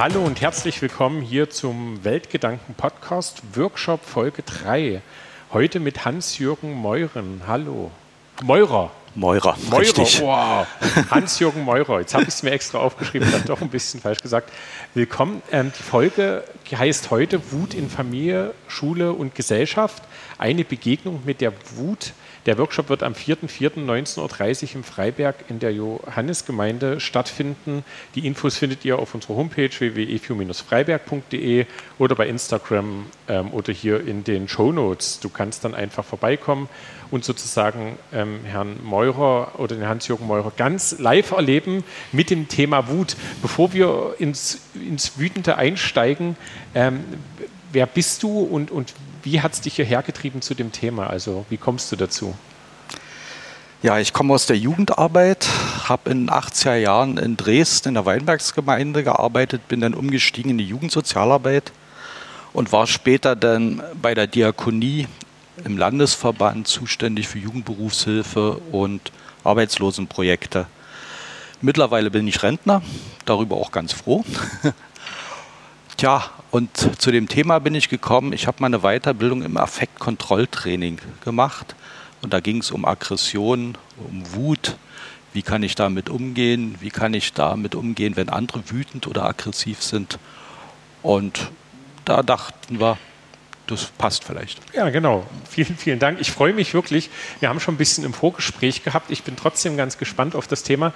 Hallo und herzlich willkommen hier zum Weltgedanken Podcast Workshop Folge 3. Heute mit Hans-Jürgen Meuren. Hallo. Meurer. Meurer, Meurer. Richtig. Wow. Hans-Jürgen Meurer. Jetzt habe ich es mir extra aufgeschrieben, dann doch ein bisschen falsch gesagt. Willkommen. Ähm, die Folge heißt heute Wut in Familie, Schule und Gesellschaft. Eine Begegnung mit der Wut. Der Workshop wird am 4.4.19.30 Uhr im Freiberg in der Johannesgemeinde stattfinden. Die Infos findet ihr auf unserer Homepage www.efu-freiberg.de oder bei Instagram ähm, oder hier in den Show Notes. Du kannst dann einfach vorbeikommen und sozusagen ähm, Herrn Meurer oder den Hans-Jürgen Meurer ganz live erleben mit dem Thema Wut. Bevor wir ins, ins Wütende einsteigen, ähm, wer bist du und, und wie hat es dich hierher getrieben zu dem Thema? Also wie kommst du dazu? Ja, ich komme aus der Jugendarbeit, habe in den 80er Jahren in Dresden in der Weinbergsgemeinde gearbeitet, bin dann umgestiegen in die Jugendsozialarbeit und war später dann bei der Diakonie im Landesverband zuständig für Jugendberufshilfe und Arbeitslosenprojekte. Mittlerweile bin ich Rentner, darüber auch ganz froh. Tja, und zu dem Thema bin ich gekommen. Ich habe meine Weiterbildung im Affektkontrolltraining gemacht. Und da ging es um Aggression, um Wut. Wie kann ich damit umgehen? Wie kann ich damit umgehen, wenn andere wütend oder aggressiv sind? Und da dachten wir, das passt vielleicht. Ja, genau. Vielen, vielen Dank. Ich freue mich wirklich. Wir haben schon ein bisschen im Vorgespräch gehabt. Ich bin trotzdem ganz gespannt auf das Thema.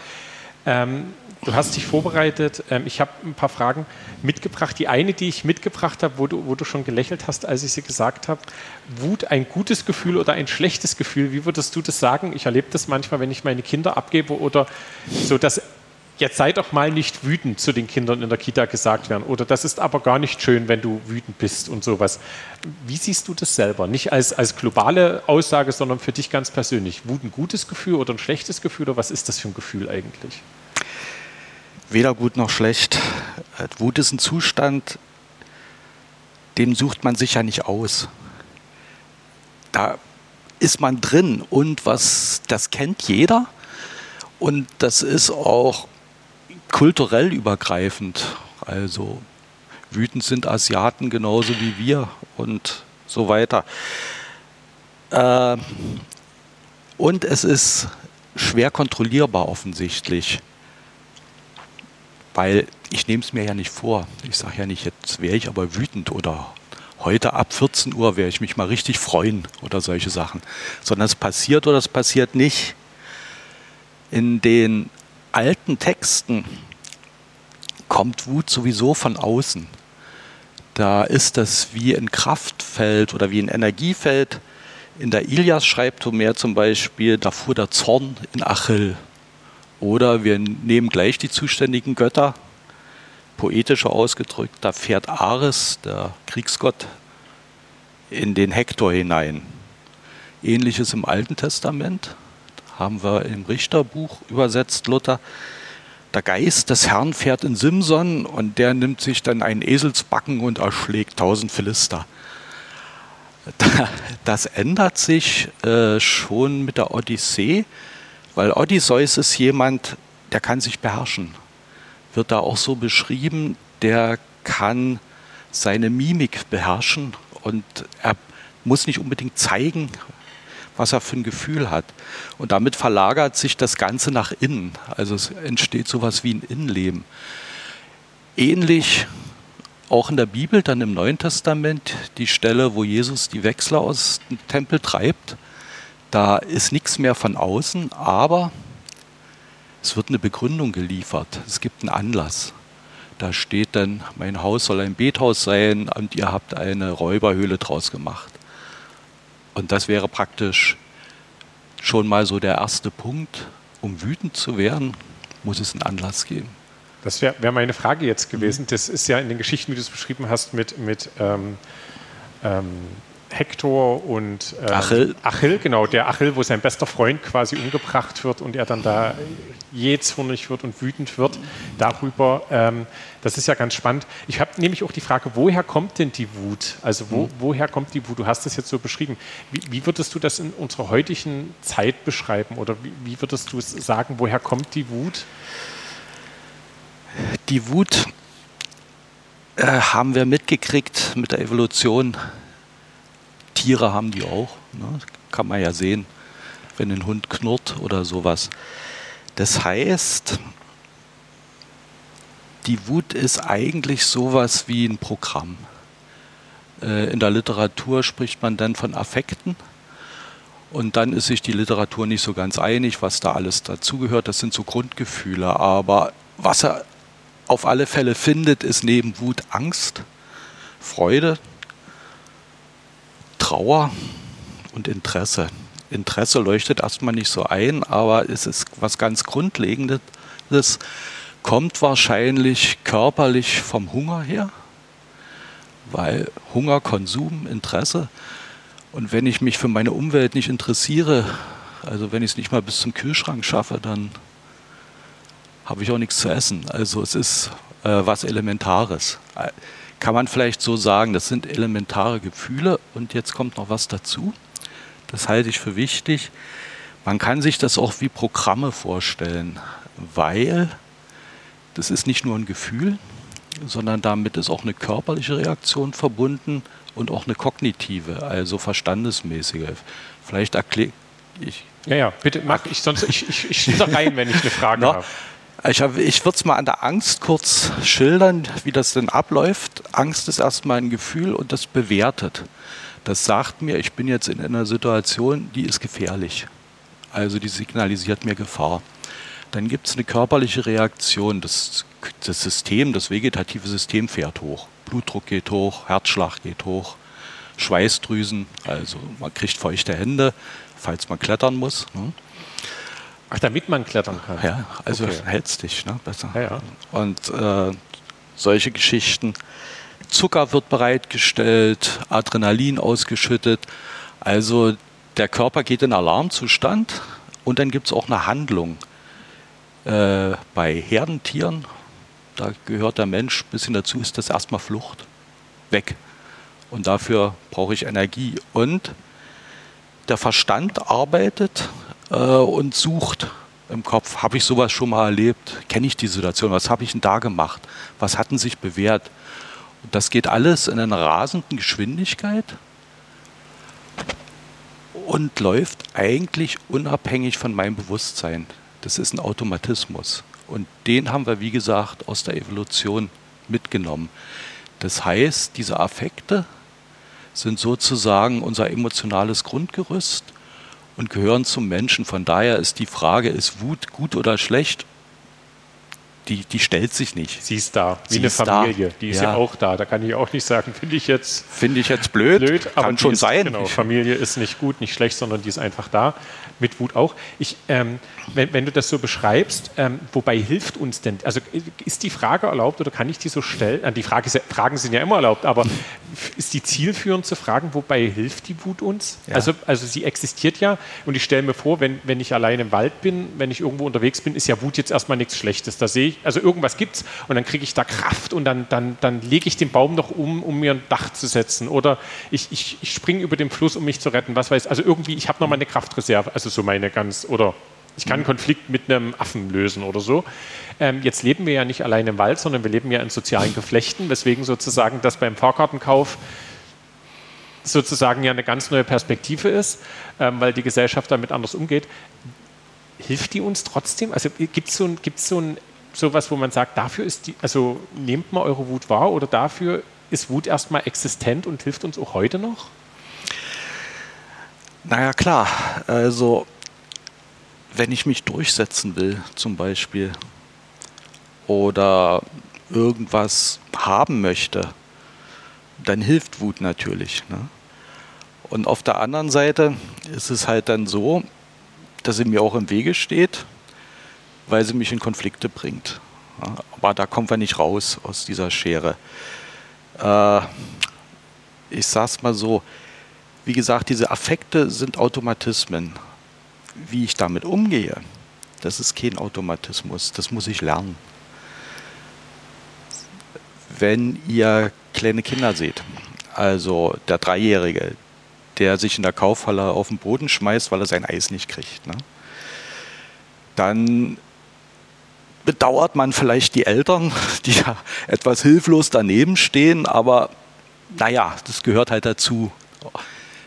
Ähm, du hast dich vorbereitet. Ähm, ich habe ein paar Fragen mitgebracht. Die eine, die ich mitgebracht habe, wo du, wo du schon gelächelt hast, als ich sie gesagt habe. Wut, ein gutes Gefühl oder ein schlechtes Gefühl? Wie würdest du das sagen? Ich erlebe das manchmal, wenn ich meine Kinder abgebe oder so, dass jetzt sei doch mal nicht wütend zu den Kindern in der Kita gesagt werden. Oder das ist aber gar nicht schön, wenn du wütend bist und sowas. Wie siehst du das selber? Nicht als, als globale Aussage, sondern für dich ganz persönlich. Wut ein gutes Gefühl oder ein schlechtes Gefühl? Oder was ist das für ein Gefühl eigentlich? Weder gut noch schlecht. Wut ist ein Zustand, den sucht man sich ja nicht aus. Da ist man drin und was, das kennt jeder. Und das ist auch kulturell übergreifend. Also wütend sind Asiaten genauso wie wir und so weiter. Äh, und es ist schwer kontrollierbar offensichtlich, weil ich nehme es mir ja nicht vor. Ich sage ja nicht, jetzt wäre ich aber wütend oder heute ab 14 Uhr werde ich mich mal richtig freuen oder solche Sachen, sondern es passiert oder es passiert nicht. In den alten Texten kommt Wut sowieso von außen. Da ist das wie ein Kraftfeld oder wie ein Energiefeld. In der Ilias schreibt Homer zum Beispiel, da fuhr der Zorn in Achill. Oder wir nehmen gleich die zuständigen Götter, poetischer ausgedrückt, da fährt Ares, der Kriegsgott, in den Hektor hinein. Ähnliches im Alten Testament haben wir im Richterbuch übersetzt, Luther. Der Geist des Herrn fährt in Simson und der nimmt sich dann einen Eselsbacken und erschlägt tausend Philister. Das ändert sich äh, schon mit der Odyssee, weil Odysseus ist jemand, der kann sich beherrschen. Wird da auch so beschrieben, der kann seine Mimik beherrschen und er muss nicht unbedingt zeigen, was er für ein Gefühl hat. Und damit verlagert sich das Ganze nach innen. Also es entsteht sowas wie ein Innenleben. Ähnlich auch in der Bibel, dann im Neuen Testament, die Stelle, wo Jesus die Wechsler aus dem Tempel treibt. Da ist nichts mehr von außen, aber es wird eine Begründung geliefert. Es gibt einen Anlass. Da steht dann, mein Haus soll ein Bethaus sein und ihr habt eine Räuberhöhle draus gemacht. Und das wäre praktisch schon mal so der erste Punkt. Um wütend zu werden, muss es einen Anlass geben. Das wäre wär meine Frage jetzt gewesen. Mhm. Das ist ja in den Geschichten, wie du es beschrieben hast, mit, mit ähm, ähm, Hektor und ähm, Achill. Achill, genau, der Achill, wo sein bester Freund quasi umgebracht wird und er dann da jähzornig wird und wütend wird darüber. Ähm, das ist ja ganz spannend. Ich habe nämlich auch die Frage, woher kommt denn die Wut? Also wo, mhm. woher kommt die Wut? Du hast das jetzt so beschrieben. Wie, wie, würdest du das in unserer heutigen Zeit beschreiben oder wie, wie würdest du sagen, woher kommt die Wut? Die Wut äh, haben wir mitgekriegt mit der Evolution. Tiere haben die auch. Ne? Kann man ja sehen, wenn ein Hund knurrt oder sowas. Das heißt, die Wut ist eigentlich sowas wie ein Programm. Äh, in der Literatur spricht man dann von Affekten. Und dann ist sich die Literatur nicht so ganz einig, was da alles dazugehört. Das sind so Grundgefühle. Aber was er auf alle Fälle findet, ist neben Wut Angst, Freude, Trauer und Interesse. Interesse leuchtet erstmal nicht so ein, aber es ist was ganz Grundlegendes, kommt wahrscheinlich körperlich vom Hunger her, weil Hunger, Konsum, Interesse. Und wenn ich mich für meine Umwelt nicht interessiere, also wenn ich es nicht mal bis zum Kühlschrank schaffe, dann habe ich auch nichts zu essen. Also es ist äh, was Elementares. Kann man vielleicht so sagen, das sind elementare Gefühle und jetzt kommt noch was dazu. Das halte ich für wichtig. Man kann sich das auch wie Programme vorstellen, weil das ist nicht nur ein Gefühl, sondern damit ist auch eine körperliche Reaktion verbunden und auch eine kognitive, also verstandesmäßige. Vielleicht erkläre ich. Ja, ja, bitte mach ich sonst ich, ich, ich da rein, wenn ich eine Frage no, habe. Ich, ich würde es mal an der Angst kurz schildern, wie das denn abläuft. Angst ist erstmal ein Gefühl und das bewertet. Das sagt mir, ich bin jetzt in einer Situation, die ist gefährlich. Also die signalisiert mir Gefahr. Dann gibt es eine körperliche Reaktion. Das, das System, das vegetative System fährt hoch. Blutdruck geht hoch, Herzschlag geht hoch, Schweißdrüsen, also man kriegt feuchte Hände, falls man klettern muss. Ne? Ach, damit man klettern kann. Ja, also okay. hältst dich ne, besser. Ja, ja. Und äh, solche Geschichten. Zucker wird bereitgestellt, Adrenalin ausgeschüttet. Also der Körper geht in Alarmzustand und dann gibt es auch eine Handlung. Äh, bei Herdentieren, da gehört der Mensch ein bisschen dazu, ist das erstmal Flucht. Weg. Und dafür brauche ich Energie. Und der Verstand arbeitet äh, und sucht im Kopf. Habe ich sowas schon mal erlebt? Kenne ich die Situation? Was habe ich denn da gemacht? Was hatten sich bewährt? Und das geht alles in einer rasenden Geschwindigkeit und läuft eigentlich unabhängig von meinem Bewusstsein. Das ist ein Automatismus. Und den haben wir, wie gesagt, aus der Evolution mitgenommen. Das heißt, diese Affekte sind sozusagen unser emotionales Grundgerüst und gehören zum Menschen. Von daher ist die Frage, ist Wut gut oder schlecht? die, die stellt sich nicht. Sie ist da, wie Sie eine Familie. Da. Die ist ja. ja. auch da. Da kann ich auch nicht sagen, finde ich jetzt. Finde ich jetzt blöd. blöd kann aber schon ist, sein. Genau, Familie ist nicht gut, nicht schlecht, sondern die ist einfach da. Mit Wut auch. Ich, ähm, wenn, wenn, du das so beschreibst, ähm, wobei hilft uns denn? Also ist die Frage erlaubt oder kann ich die so stellen? Äh, die Frage ist, Fragen sind ja immer erlaubt, aber ist die zielführend zu fragen, wobei hilft die Wut uns? Ja. Also, also sie existiert ja und ich stelle mir vor, wenn, wenn ich allein im Wald bin, wenn ich irgendwo unterwegs bin, ist ja Wut jetzt erstmal nichts Schlechtes. Da sehe ich, also irgendwas gibt es und dann kriege ich da Kraft und dann, dann, dann lege ich den Baum noch um, um mir ein Dach zu setzen oder ich, ich, ich springe über den Fluss, um mich zu retten, was weiß Also irgendwie, ich habe noch mal eine Kraftreserve, also so meine ganz, oder ich kann einen Konflikt mit einem Affen lösen oder so. Ähm, jetzt leben wir ja nicht allein im Wald, sondern wir leben ja in sozialen Geflechten, weswegen sozusagen das beim Fahrkartenkauf sozusagen ja eine ganz neue Perspektive ist, ähm, weil die Gesellschaft damit anders umgeht. Hilft die uns trotzdem? Also gibt es so ein, gibt's so ein sowas, wo man sagt, dafür ist die, also nehmt mal eure Wut wahr oder dafür ist Wut erstmal existent und hilft uns auch heute noch? Naja, klar. Also, wenn ich mich durchsetzen will, zum Beispiel, oder irgendwas haben möchte, dann hilft Wut natürlich. Ne? Und auf der anderen Seite ist es halt dann so, dass sie mir auch im Wege steht weil sie mich in Konflikte bringt. aber da kommen wir nicht raus aus dieser Schere. Äh, ich sage es mal so, wie gesagt, diese Affekte sind Automatismen. Wie ich damit umgehe, das ist kein Automatismus, das muss ich lernen. Wenn ihr kleine Kinder seht, also der Dreijährige, der sich in der Kaufhalle auf den Boden schmeißt, weil er sein Eis nicht kriegt, ne? dann bedauert man vielleicht die Eltern, die ja etwas hilflos daneben stehen, aber naja, das gehört halt dazu.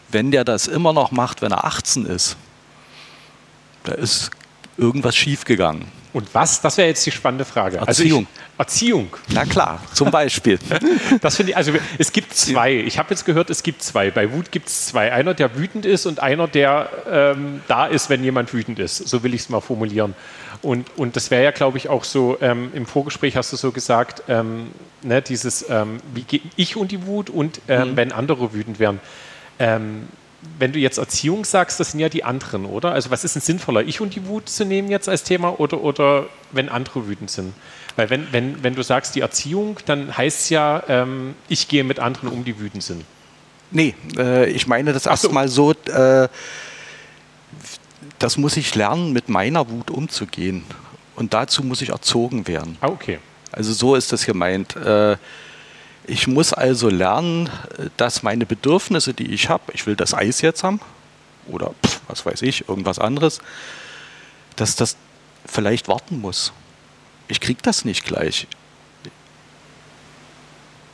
Wenn der das immer noch macht, wenn er 18 ist, da ist irgendwas schiefgegangen. Und was? Das wäre jetzt die spannende Frage. Erziehung. Also ich, Erziehung. Na klar, zum Beispiel. das finde ich, also es gibt zwei. Ich habe jetzt gehört, es gibt zwei. Bei Wut gibt es zwei. Einer, der wütend ist und einer, der ähm, da ist, wenn jemand wütend ist. So will ich es mal formulieren. Und, und das wäre ja, glaube ich, auch so, ähm, im Vorgespräch hast du so gesagt, ähm, ne, dieses, ähm, wie gehe ich und die Wut und ähm, mhm. wenn andere wütend werden. Ähm, wenn du jetzt Erziehung sagst, das sind ja die anderen, oder? Also was ist denn sinnvoller, ich und die Wut zu nehmen jetzt als Thema oder, oder wenn andere wütend sind? Weil wenn, wenn, wenn du sagst die Erziehung, dann heißt es ja, ähm, ich gehe mit anderen um, die wütend sind. Nee, äh, ich meine das erstmal so, äh, das muss ich lernen, mit meiner Wut umzugehen. Und dazu muss ich erzogen werden. Ah, okay. Also so ist das gemeint. Äh, ich muss also lernen, dass meine Bedürfnisse, die ich habe, ich will das Eis jetzt haben oder was weiß ich, irgendwas anderes, dass das vielleicht warten muss. Ich kriege das nicht gleich.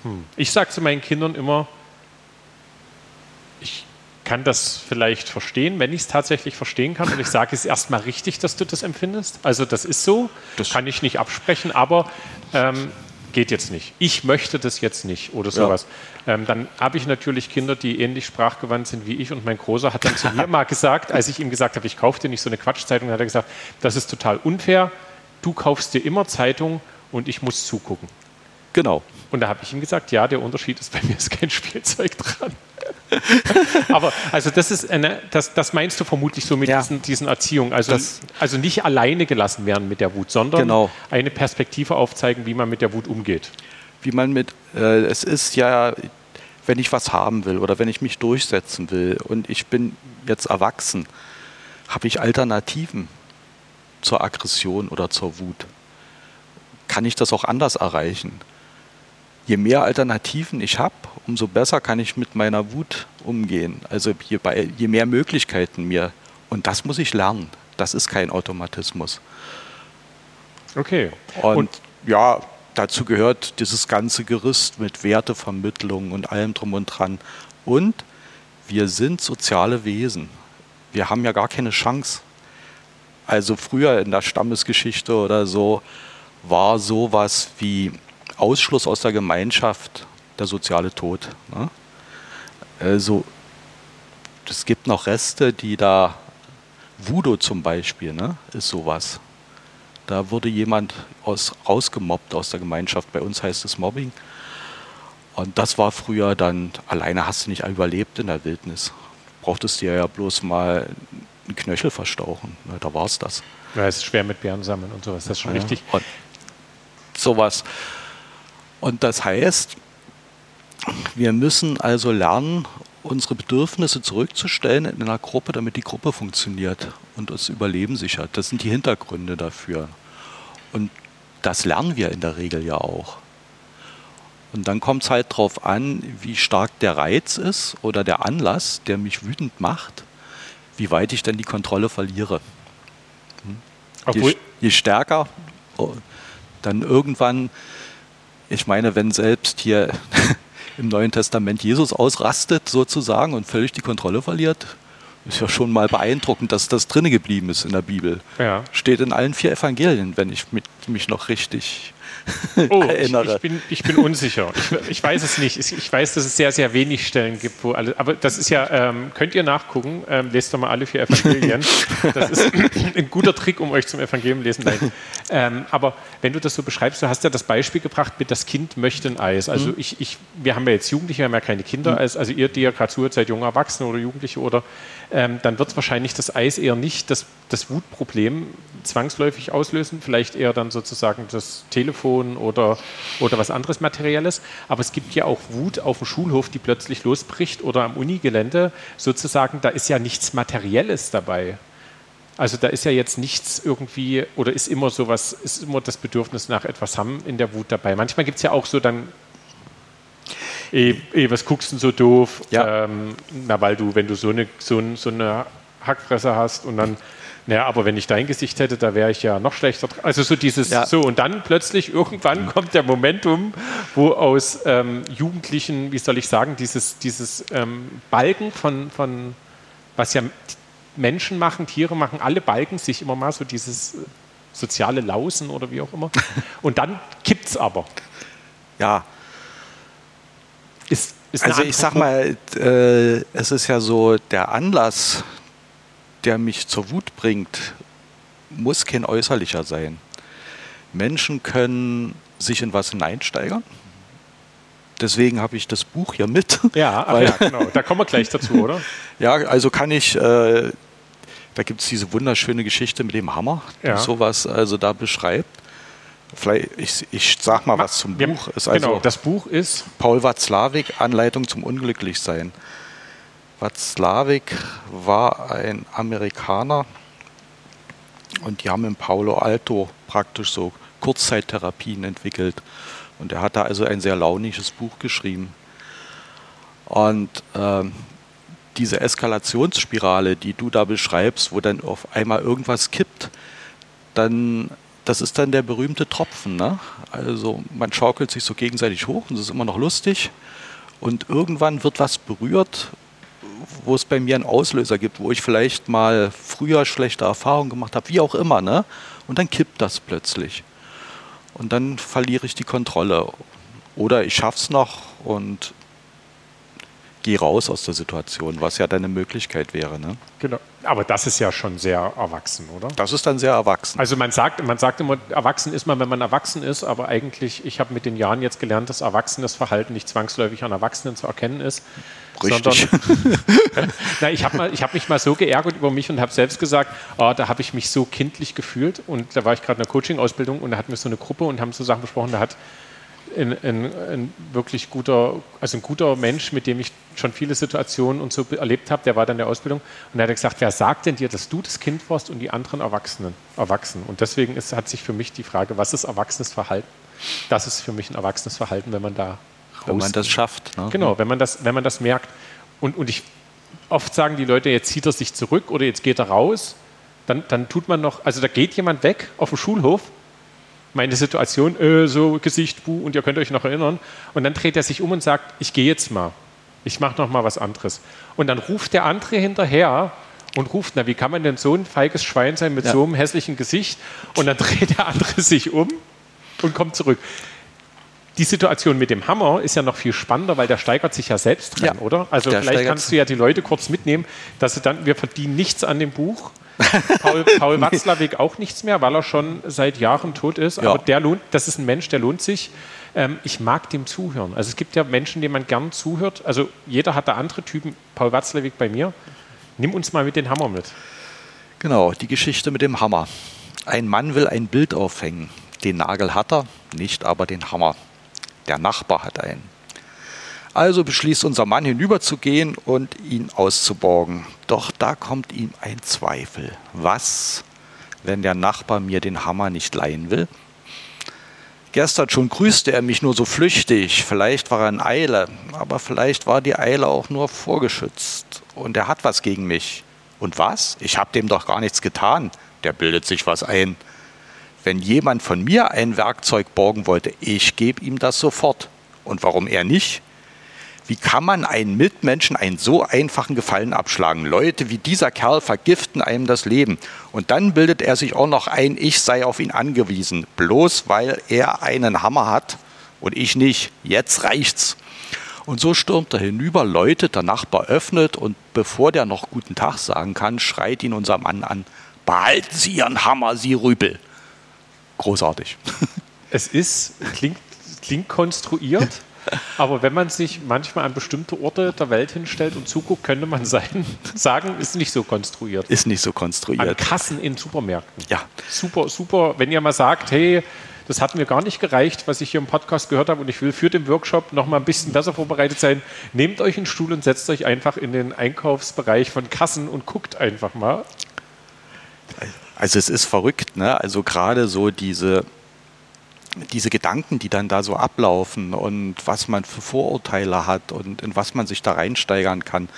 Hm. Ich sage zu meinen Kindern immer, ich kann das vielleicht verstehen, wenn ich es tatsächlich verstehen kann. Und ich sage, es erstmal richtig, dass du das empfindest. Also das ist so, das kann ich nicht absprechen, aber ähm, geht jetzt nicht. Ich möchte das jetzt nicht oder sowas. Ja. Ähm, dann habe ich natürlich Kinder, die ähnlich sprachgewandt sind wie ich und mein Großer hat dann zu mir mal gesagt, als ich ihm gesagt habe, ich kaufe dir nicht so eine Quatschzeitung, hat er gesagt, das ist total unfair, du kaufst dir immer Zeitung und ich muss zugucken. Genau. Und da habe ich ihm gesagt, ja, der Unterschied ist, bei mir ist kein Spielzeug dran. Aber also das ist eine, das, das meinst du vermutlich so mit ja. diesen, diesen Erziehung. Also, das, also nicht alleine gelassen werden mit der Wut, sondern genau. eine Perspektive aufzeigen, wie man mit der Wut umgeht. Wie man mit, äh, es ist ja, wenn ich was haben will oder wenn ich mich durchsetzen will und ich bin jetzt erwachsen, habe ich Alternativen zur Aggression oder zur Wut. Kann ich das auch anders erreichen? Je mehr Alternativen ich habe, umso besser kann ich mit meiner Wut umgehen. Also je, bei, je mehr Möglichkeiten mir. Und das muss ich lernen. Das ist kein Automatismus. Okay. Und, und ja, dazu gehört dieses ganze Gerüst mit Wertevermittlung und allem drum und dran. Und wir sind soziale Wesen. Wir haben ja gar keine Chance. Also früher in der Stammesgeschichte oder so war sowas wie Ausschluss aus der Gemeinschaft der soziale Tod. Ne? Also es gibt noch Reste, die da, Voodoo zum Beispiel, ne, ist sowas. Da wurde jemand aus, rausgemobbt aus der Gemeinschaft. Bei uns heißt es Mobbing. Und das war früher dann, alleine hast du nicht überlebt in der Wildnis. Brauchtest dir ja bloß mal einen Knöchel verstauchen. Ne, da war es das. Ja, es ist schwer mit Bären sammeln und sowas. Das ist schon ja, richtig. Und sowas. Und das heißt, wir müssen also lernen, unsere Bedürfnisse zurückzustellen in einer Gruppe, damit die Gruppe funktioniert und das Überleben sichert. Das sind die Hintergründe dafür. Und das lernen wir in der Regel ja auch. Und dann kommt es halt darauf an, wie stark der Reiz ist oder der Anlass, der mich wütend macht, wie weit ich denn die Kontrolle verliere. Hm? Je, je, stärker, oh, dann irgendwann ich meine, wenn selbst hier im Neuen Testament Jesus ausrastet sozusagen und völlig die Kontrolle verliert, ist ja schon mal beeindruckend, dass das drinne geblieben ist in der Bibel. Ja. Steht in allen vier Evangelien, wenn ich mich noch richtig oh, erinnere. Ich, ich, bin, ich bin unsicher. Ich, ich, weiß es nicht. Ich weiß, dass es sehr, sehr wenig Stellen gibt, wo alle. Aber das ist ja, ähm, könnt ihr nachgucken. Ähm, lest doch mal alle vier Evangelien. Das ist ein guter Trick, um euch zum Evangelium lesen. Nein. Ähm, aber wenn du das so beschreibst, du hast ja das Beispiel gebracht mit das Kind möchte ein Eis. Also mhm. ich, ich, wir haben ja jetzt Jugendliche, wir haben ja keine Kinder. Mhm. Also ihr, die ja gerade zuhört, seid junge Erwachsene oder Jugendliche oder ähm, dann wird wahrscheinlich das Eis eher nicht das, das Wutproblem zwangsläufig auslösen, vielleicht eher dann sozusagen das Telefon oder, oder was anderes Materielles. Aber es gibt ja auch Wut auf dem Schulhof, die plötzlich losbricht oder am Unigelände sozusagen, da ist ja nichts Materielles dabei. Also da ist ja jetzt nichts irgendwie, oder ist immer sowas, ist immer das Bedürfnis nach etwas haben in der Wut dabei. Manchmal gibt es ja auch so dann eh, eh, was guckst du denn so doof? Ja. Ähm, na, weil du, wenn du so eine, so, so eine Hackfresse hast und dann Naja, aber wenn ich dein Gesicht hätte, da wäre ich ja noch schlechter. Also so dieses, ja. so und dann plötzlich irgendwann kommt der Momentum, wo aus ähm, Jugendlichen, wie soll ich sagen, dieses, dieses ähm, Balken von, von, was ja Menschen machen, Tiere machen, alle balken sich immer mal so dieses soziale Lausen oder wie auch immer. Und dann kippt es aber. Ja. Ist, ist also ich sag mal, äh, es ist ja so, der Anlass, der mich zur Wut bringt, muss kein äußerlicher sein. Menschen können sich in was hineinsteigern. Deswegen habe ich das Buch hier mit. Ja, weil, ja genau. Da kommen wir gleich dazu, oder? ja, also kann ich, äh, da gibt es diese wunderschöne Geschichte mit dem Hammer, ja. die sowas also da beschreibt. Vielleicht, ich, ich sag mal was zum Buch. Ist also genau, das Buch ist Paul Watzlawick, Anleitung zum Unglücklichsein. Watzlawick war ein Amerikaner und die haben in Paulo Alto praktisch so Kurzzeittherapien entwickelt. Und er hat da also ein sehr launisches Buch geschrieben. Und äh, diese Eskalationsspirale, die du da beschreibst, wo dann auf einmal irgendwas kippt, dann das ist dann der berühmte Tropfen. Ne? Also man schaukelt sich so gegenseitig hoch und es ist immer noch lustig. Und irgendwann wird was berührt, wo es bei mir einen Auslöser gibt, wo ich vielleicht mal früher schlechte Erfahrungen gemacht habe, wie auch immer. Ne? Und dann kippt das plötzlich. Und dann verliere ich die Kontrolle. Oder ich schaffe es noch und geh raus aus der Situation, was ja deine Möglichkeit wäre. Ne? Genau. Aber das ist ja schon sehr erwachsen, oder? Das ist dann sehr erwachsen. Also man sagt, man sagt immer, erwachsen ist man, wenn man erwachsen ist, aber eigentlich, ich habe mit den Jahren jetzt gelernt, dass erwachsenes Verhalten nicht zwangsläufig an Erwachsenen zu erkennen ist. Richtig. Na, ich habe hab mich mal so geärgert über mich und habe selbst gesagt, oh, da habe ich mich so kindlich gefühlt und da war ich gerade in der Coaching-Ausbildung und da hatten wir so eine Gruppe und haben so Sachen besprochen, da hat ein, ein, ein, wirklich guter, also ein guter Mensch, mit dem ich schon viele Situationen und so erlebt habe, der war dann in der Ausbildung und er hat gesagt, wer sagt denn dir, dass du das Kind warst und die anderen Erwachsenen, erwachsen? Und deswegen ist, hat sich für mich die Frage, was ist erwachsenes Verhalten? Das ist für mich ein erwachsenes Verhalten, wenn man da Wenn man das schafft. Ne? Genau, wenn man das, wenn man das merkt. Und, und ich, oft sagen die Leute, jetzt zieht er sich zurück oder jetzt geht er raus. Dann, dann tut man noch, also da geht jemand weg auf dem Schulhof meine Situation, äh, so Gesicht, buh, und ihr könnt euch noch erinnern. Und dann dreht er sich um und sagt, ich gehe jetzt mal. Ich mache noch mal was anderes. Und dann ruft der andere hinterher und ruft, na, wie kann man denn so ein feiges Schwein sein mit ja. so einem hässlichen Gesicht? Und dann dreht der andere sich um und kommt zurück. Die Situation mit dem Hammer ist ja noch viel spannender, weil der steigert sich ja selbst dran, ja, oder? Also vielleicht kannst du ja die Leute kurz mitnehmen, dass sie dann, wir verdienen nichts an dem Buch, Paul, Paul Watzlawick auch nichts mehr, weil er schon seit Jahren tot ist. Ja. Aber der lohnt, das ist ein Mensch, der lohnt sich. Ähm, ich mag dem zuhören. Also es gibt ja Menschen, denen man gern zuhört. Also jeder hat da andere Typen. Paul Watzlawick bei mir. Nimm uns mal mit den Hammer mit. Genau, die Geschichte mit dem Hammer. Ein Mann will ein Bild aufhängen. Den Nagel hat er, nicht aber den Hammer. Der Nachbar hat einen. Also beschließt unser Mann hinüberzugehen und ihn auszuborgen. Doch da kommt ihm ein Zweifel. Was, wenn der Nachbar mir den Hammer nicht leihen will? Gestern schon grüßte er mich nur so flüchtig, vielleicht war er in Eile, aber vielleicht war die Eile auch nur vorgeschützt. Und er hat was gegen mich. Und was? Ich habe dem doch gar nichts getan. Der bildet sich was ein. Wenn jemand von mir ein Werkzeug borgen wollte, ich gebe ihm das sofort. Und warum er nicht? Wie kann man einen Mitmenschen einen so einfachen Gefallen abschlagen? Leute wie dieser Kerl vergiften einem das Leben. Und dann bildet er sich auch noch ein, ich sei auf ihn angewiesen, bloß weil er einen Hammer hat und ich nicht. Jetzt reicht's. Und so stürmt er hinüber, läutet, der Nachbar öffnet und bevor der noch guten Tag sagen kann, schreit ihn unser Mann an, behalten Sie Ihren Hammer, Sie Rübel. Großartig. Es ist, klingt, klingt konstruiert. Aber wenn man sich manchmal an bestimmte Orte der Welt hinstellt und zuguckt, könnte man sein, sagen, ist nicht so konstruiert. Ist nicht so konstruiert. An Kassen in Supermärkten. Ja. Super, super. Wenn ihr mal sagt, hey, das hat mir gar nicht gereicht, was ich hier im Podcast gehört habe und ich will für den Workshop noch mal ein bisschen besser vorbereitet sein. Nehmt euch einen Stuhl und setzt euch einfach in den Einkaufsbereich von Kassen und guckt einfach mal. Also es ist verrückt, ne? Also gerade so diese diese Gedanken, die dann da so ablaufen und was man für Vorurteile hat und in was man sich da reinsteigern kann.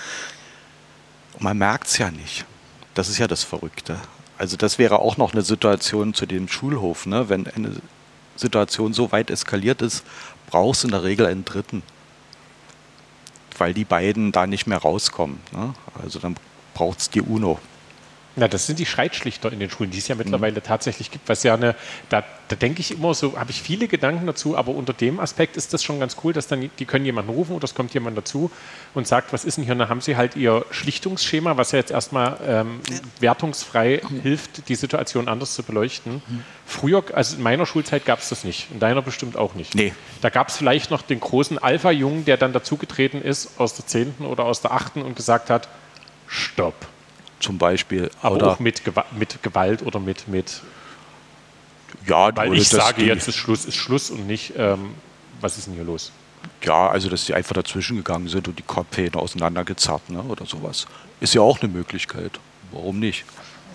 Man merkt es ja nicht. Das ist ja das Verrückte. Also das wäre auch noch eine Situation zu dem Schulhof. Ne? Wenn eine Situation so weit eskaliert ist, brauchst du in der Regel einen Dritten. Weil die beiden da nicht mehr rauskommen. Ne? Also dann braucht es die UNO. Na, das sind die Schreitschlichter in den Schulen, die es ja mittlerweile mhm. tatsächlich gibt, was ja eine, da, da denke ich immer so, habe ich viele Gedanken dazu, aber unter dem Aspekt ist das schon ganz cool, dass dann, die können jemanden rufen oder es kommt jemand dazu und sagt, was ist denn hier, und dann haben sie halt ihr Schlichtungsschema, was ja jetzt erstmal ähm, wertungsfrei mhm. hilft, die Situation anders zu beleuchten. Mhm. Früher, also in meiner Schulzeit gab es das nicht, in deiner bestimmt auch nicht. Nee. Da gab es vielleicht noch den großen Alpha-Jungen, der dann dazugetreten ist aus der 10. oder aus der 8. und gesagt hat, stopp zum Beispiel. Aber oder auch mit, Gewa mit Gewalt oder mit, mit ja, weil ich sage jetzt ist Schluss, ist Schluss und nicht, ähm, was ist denn hier los? Ja, also dass sie einfach dazwischen gegangen sind und die Kopfhähne auseinandergezerrt ne, oder sowas. Ist ja auch eine Möglichkeit. Warum nicht?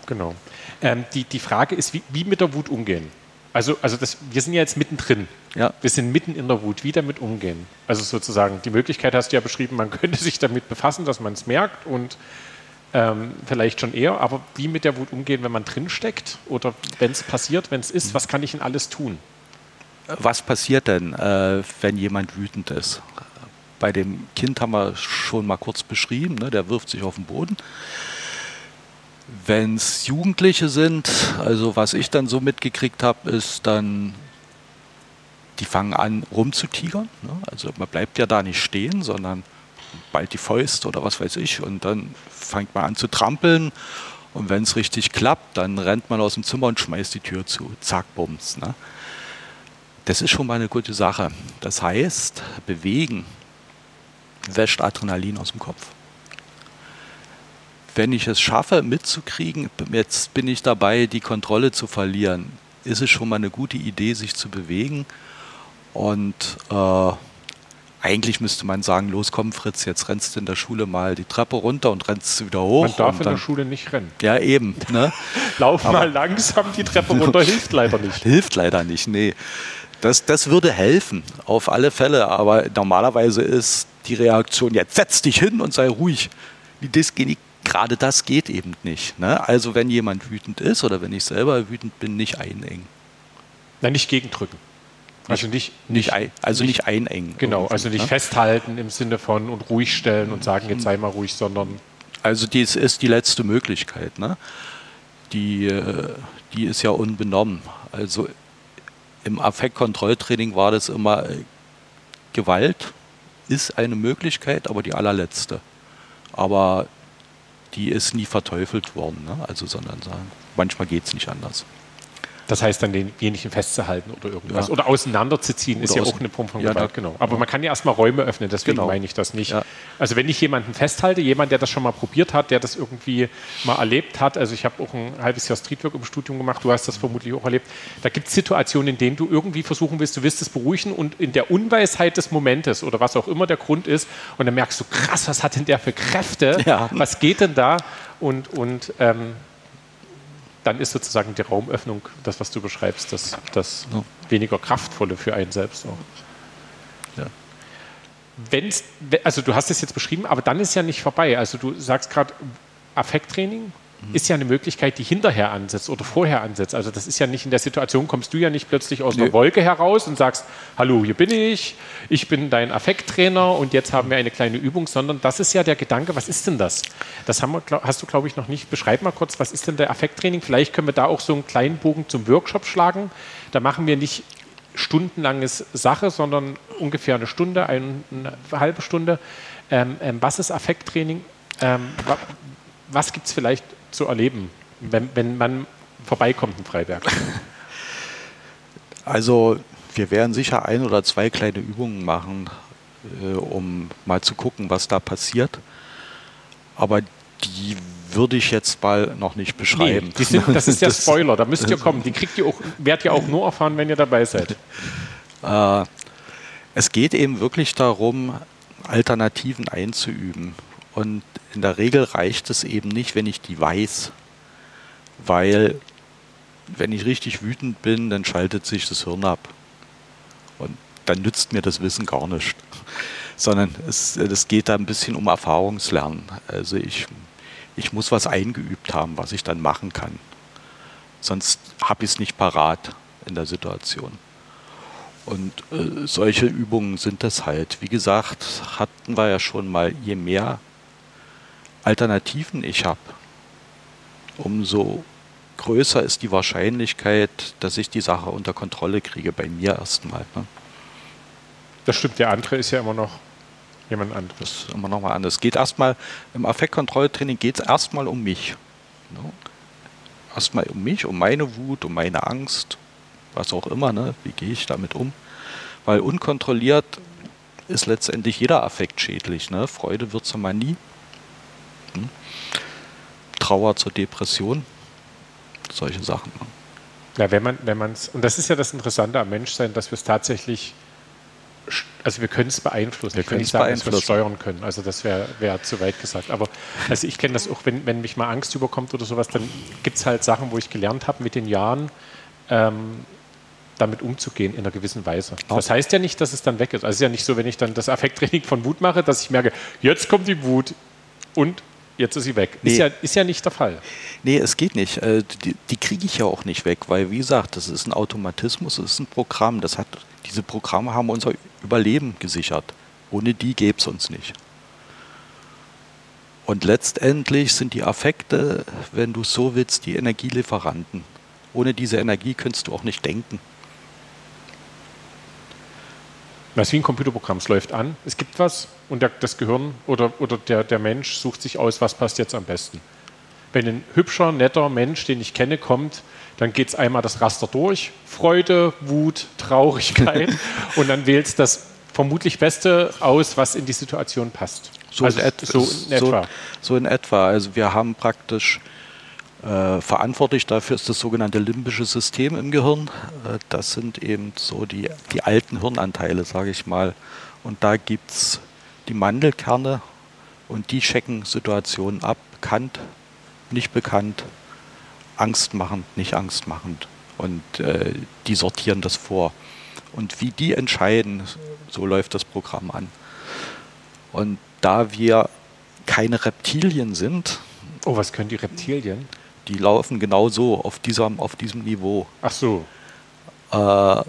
Genau. Ähm, die, die Frage ist, wie, wie mit der Wut umgehen. Also, also das, wir sind ja jetzt mittendrin. Ja. Wir sind mitten in der Wut. Wie damit umgehen? Also sozusagen, die Möglichkeit hast du ja beschrieben, man könnte sich damit befassen, dass man es merkt und ähm, vielleicht schon eher, aber wie mit der Wut umgehen, wenn man drinsteckt oder wenn es passiert, wenn es ist, was kann ich denn alles tun? Was passiert denn, äh, wenn jemand wütend ist? Bei dem Kind haben wir schon mal kurz beschrieben, ne? der wirft sich auf den Boden. Wenn es Jugendliche sind, also was ich dann so mitgekriegt habe, ist dann, die fangen an rumzutigern. Ne? Also man bleibt ja da nicht stehen, sondern bald die Fäust oder was weiß ich und dann fängt man an zu trampeln und wenn es richtig klappt, dann rennt man aus dem Zimmer und schmeißt die Tür zu. Zack, bums. Ne? Das ist schon mal eine gute Sache. Das heißt, bewegen wäscht Adrenalin aus dem Kopf. Wenn ich es schaffe, mitzukriegen, jetzt bin ich dabei, die Kontrolle zu verlieren, ist es schon mal eine gute Idee, sich zu bewegen und äh, eigentlich müsste man sagen, los komm Fritz, jetzt rennst du in der Schule mal die Treppe runter und rennst wieder hoch. Man darf in dann, der Schule nicht rennen. Ja, eben. Ne? Lauf Aber mal langsam die Treppe runter, hilft leider nicht. Hilft leider nicht, nee. Das, das würde helfen, auf alle Fälle. Aber normalerweise ist die Reaktion, jetzt setz dich hin und sei ruhig. Das, gerade das geht eben nicht. Ne? Also wenn jemand wütend ist oder wenn ich selber wütend bin, nicht einengen. Nein, nicht gegendrücken. Also nicht, nicht, nicht also nicht, nicht einengen. Genau, also nicht ne? festhalten im Sinne von und ruhig stellen und sagen, jetzt sei mal ruhig, sondern. Also dies ist die letzte Möglichkeit. Ne? Die, äh, die ist ja unbenommen. Also im Affektkontrolltraining war das immer äh, Gewalt ist eine Möglichkeit, aber die allerletzte. Aber die ist nie verteufelt worden. Ne? Also, sondern sagen, manchmal geht es nicht anders. Das heißt dann denjenigen festzuhalten oder irgendwas. Ja. Oder auseinanderzuziehen oder ist ja auch eine Form von Gewalt, genau. Aber man kann ja erstmal Räume öffnen, deswegen genau. meine ich das nicht. Also wenn ich jemanden festhalte, jemand, der das schon mal probiert hat, der das irgendwie mal erlebt hat, also ich habe auch ein halbes Jahr Streetwork im Studium gemacht, du hast das vermutlich auch erlebt, da gibt es Situationen, in denen du irgendwie versuchen willst, du willst es beruhigen und in der Unweisheit des Momentes oder was auch immer der Grund ist und dann merkst du, krass, was hat denn der für Kräfte, ja. was geht denn da und, und ähm, dann ist sozusagen die Raumöffnung, das, was du beschreibst, das, das ja. weniger kraftvolle für einen selbst auch. Ja. Wenn's, also du hast es jetzt beschrieben, aber dann ist ja nicht vorbei. Also du sagst gerade Affekttraining. Ist ja eine Möglichkeit, die hinterher ansetzt oder vorher ansetzt. Also das ist ja nicht in der Situation, kommst du ja nicht plötzlich aus nee. der Wolke heraus und sagst, hallo, hier bin ich, ich bin dein Affekttrainer und jetzt haben wir eine kleine Übung, sondern das ist ja der Gedanke, was ist denn das? Das wir, hast du, glaube ich, noch nicht. Beschreib mal kurz, was ist denn der Affekttraining? Vielleicht können wir da auch so einen kleinen Bogen zum Workshop schlagen. Da machen wir nicht stundenlanges Sache, sondern ungefähr eine Stunde, eine, eine halbe Stunde. Ähm, ähm, was ist Affekttraining? Ähm, was gibt es vielleicht zu erleben, wenn, wenn man vorbeikommt in Freiberg? Also wir werden sicher ein oder zwei kleine Übungen machen, äh, um mal zu gucken, was da passiert. Aber die würde ich jetzt mal noch nicht beschreiben. Nee, sind, das ist der Spoiler, da müsst ihr kommen. Die kriegt ihr auch, werdet ihr auch nur erfahren, wenn ihr dabei seid. Äh, es geht eben wirklich darum, Alternativen einzuüben. Und in der Regel reicht es eben nicht, wenn ich die weiß, weil wenn ich richtig wütend bin, dann schaltet sich das Hirn ab. Und dann nützt mir das Wissen gar nicht. Sondern es, es geht da ein bisschen um Erfahrungslernen. Also ich, ich muss was eingeübt haben, was ich dann machen kann. Sonst habe ich es nicht parat in der Situation. Und äh, solche Übungen sind das halt. Wie gesagt, hatten wir ja schon mal, je mehr Alternativen ich habe, umso größer ist die Wahrscheinlichkeit, dass ich die Sache unter Kontrolle kriege, bei mir erstmal. Ne? Das stimmt, der andere ist ja immer noch jemand anderes. Das ist immer noch mal anders. Es geht erstmal, im Affektkontrolltraining geht es erstmal um mich. Ne? Erstmal um mich, um meine Wut, um meine Angst, was auch immer, ne? wie gehe ich damit um? Weil unkontrolliert ist letztendlich jeder Affekt schädlich. Ne? Freude wird zur Manie, hm? Trauer zur Depression, solche Sachen. Ja, wenn man, wenn es, und das ist ja das Interessante am Menschsein, dass wir es tatsächlich, also wir können es beeinflussen. Wir können es beeinflussen. Dass wir es steuern können. Also das wäre wär zu weit gesagt. Aber also ich kenne das auch, wenn, wenn mich mal Angst überkommt oder sowas, dann gibt es halt Sachen, wo ich gelernt habe mit den Jahren, ähm, damit umzugehen in einer gewissen Weise. Das heißt ja nicht, dass es dann weg ist. Also es ist ja nicht so, wenn ich dann das Affekttraining von Wut mache, dass ich merke, jetzt kommt die Wut und jetzt ist sie weg. Nee. Ist, ja, ist ja nicht der Fall. Nee, es geht nicht. Äh, die, die kriege ich ja auch nicht weg, weil wie gesagt, das ist ein Automatismus, das ist ein Programm. Das hat, diese Programme haben unser Überleben gesichert. Ohne die gäbe es uns nicht. Und letztendlich sind die Affekte, wenn du so willst, die Energielieferanten. Ohne diese Energie könntest du auch nicht denken. Das ist wie ein Computerprogramm. Es läuft an, es gibt was und der, das Gehirn oder, oder der, der Mensch sucht sich aus, was passt jetzt am besten. Wenn ein hübscher, netter Mensch, den ich kenne, kommt, dann geht es einmal das Raster durch. Freude, Wut, Traurigkeit. und dann wählst das vermutlich Beste aus, was in die Situation passt. So, also, in, so in etwa. So, so in etwa. Also wir haben praktisch äh, verantwortlich dafür ist das sogenannte limbische System im Gehirn. Äh, das sind eben so die, die alten Hirnanteile, sage ich mal. Und da gibt es die Mandelkerne und die checken Situationen ab, bekannt, nicht bekannt, angstmachend, nicht angstmachend. Und äh, die sortieren das vor. Und wie die entscheiden, so läuft das Programm an. Und da wir keine Reptilien sind. Oh, was können die Reptilien? Die laufen genau so auf, diesem, auf diesem Niveau. Ach so. Äh,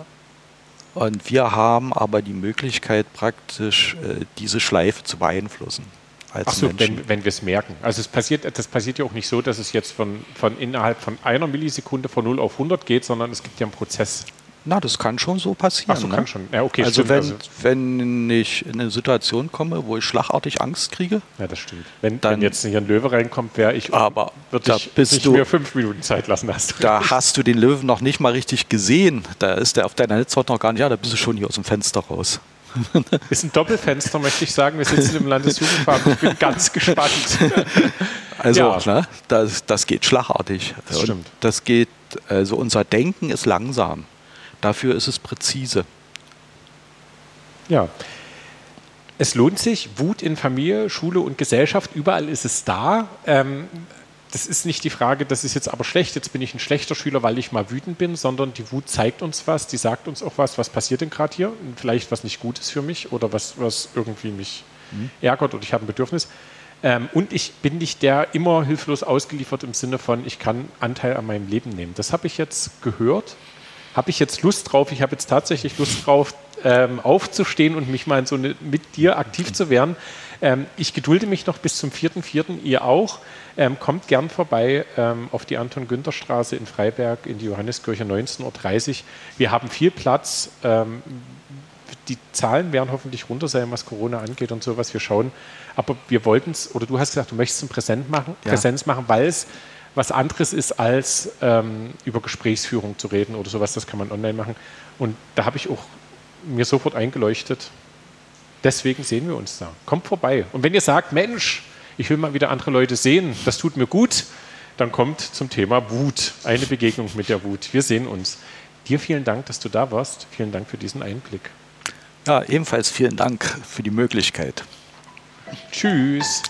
und wir haben aber die Möglichkeit, praktisch äh, diese Schleife zu beeinflussen. Ach so, Menschen. wenn, wenn wir es merken. Also es passiert, das passiert ja auch nicht so, dass es jetzt von, von innerhalb von einer Millisekunde von 0 auf 100 geht, sondern es gibt ja einen Prozess. Na, das kann schon so passieren. Ach so, ne? kann schon. Ja, okay, also, wenn, also wenn ich in eine Situation komme, wo ich schlagartig Angst kriege. Ja, das stimmt. Wenn, dann, wenn jetzt hier ein Löwe reinkommt, wäre ich. Aber würde ich nicht du, mir fünf Minuten Zeit lassen. Hast da hast du den Löwen noch nicht mal richtig gesehen. Da ist der auf deiner Netzhaut noch gar nicht. Ja, da bist du schon hier aus dem Fenster raus. Ist ein Doppelfenster, möchte ich sagen. Wir sitzen im Landesjugendpark. Ich bin ganz gespannt. Also, ja. ne, das, das geht schlagartig. Das stimmt. das geht, also unser Denken ist langsam. Dafür ist es präzise. Ja. Es lohnt sich, Wut in Familie, Schule und Gesellschaft, überall ist es da. Ähm, das ist nicht die Frage, das ist jetzt aber schlecht, jetzt bin ich ein schlechter Schüler, weil ich mal wütend bin, sondern die Wut zeigt uns was, die sagt uns auch was, was passiert denn gerade hier, vielleicht was nicht gut ist für mich oder was, was irgendwie mich mhm. ärgert oder ich habe ein Bedürfnis. Ähm, und ich bin nicht der immer hilflos ausgeliefert im Sinne von, ich kann Anteil an meinem Leben nehmen. Das habe ich jetzt gehört habe ich jetzt Lust drauf, ich habe jetzt tatsächlich Lust drauf, ähm, aufzustehen und mich mal so eine, mit dir aktiv zu werden. Ähm, ich gedulde mich noch bis zum 4.4., ihr auch. Ähm, kommt gern vorbei ähm, auf die Anton-Günther-Straße in Freiberg in die Johanneskirche 19.30 Uhr. Wir haben viel Platz. Ähm, die Zahlen werden hoffentlich runter sein, was Corona angeht und sowas. Wir schauen. Aber wir wollten es, oder du hast gesagt, du möchtest es Präsent machen, ja. Präsenz machen, weil es was anderes ist, als ähm, über Gesprächsführung zu reden oder sowas. Das kann man online machen. Und da habe ich auch mir sofort eingeleuchtet. Deswegen sehen wir uns da. Kommt vorbei. Und wenn ihr sagt, Mensch, ich will mal wieder andere Leute sehen, das tut mir gut, dann kommt zum Thema Wut. Eine Begegnung mit der Wut. Wir sehen uns. Dir vielen Dank, dass du da warst. Vielen Dank für diesen Einblick. Ja, ebenfalls vielen Dank für die Möglichkeit. Tschüss.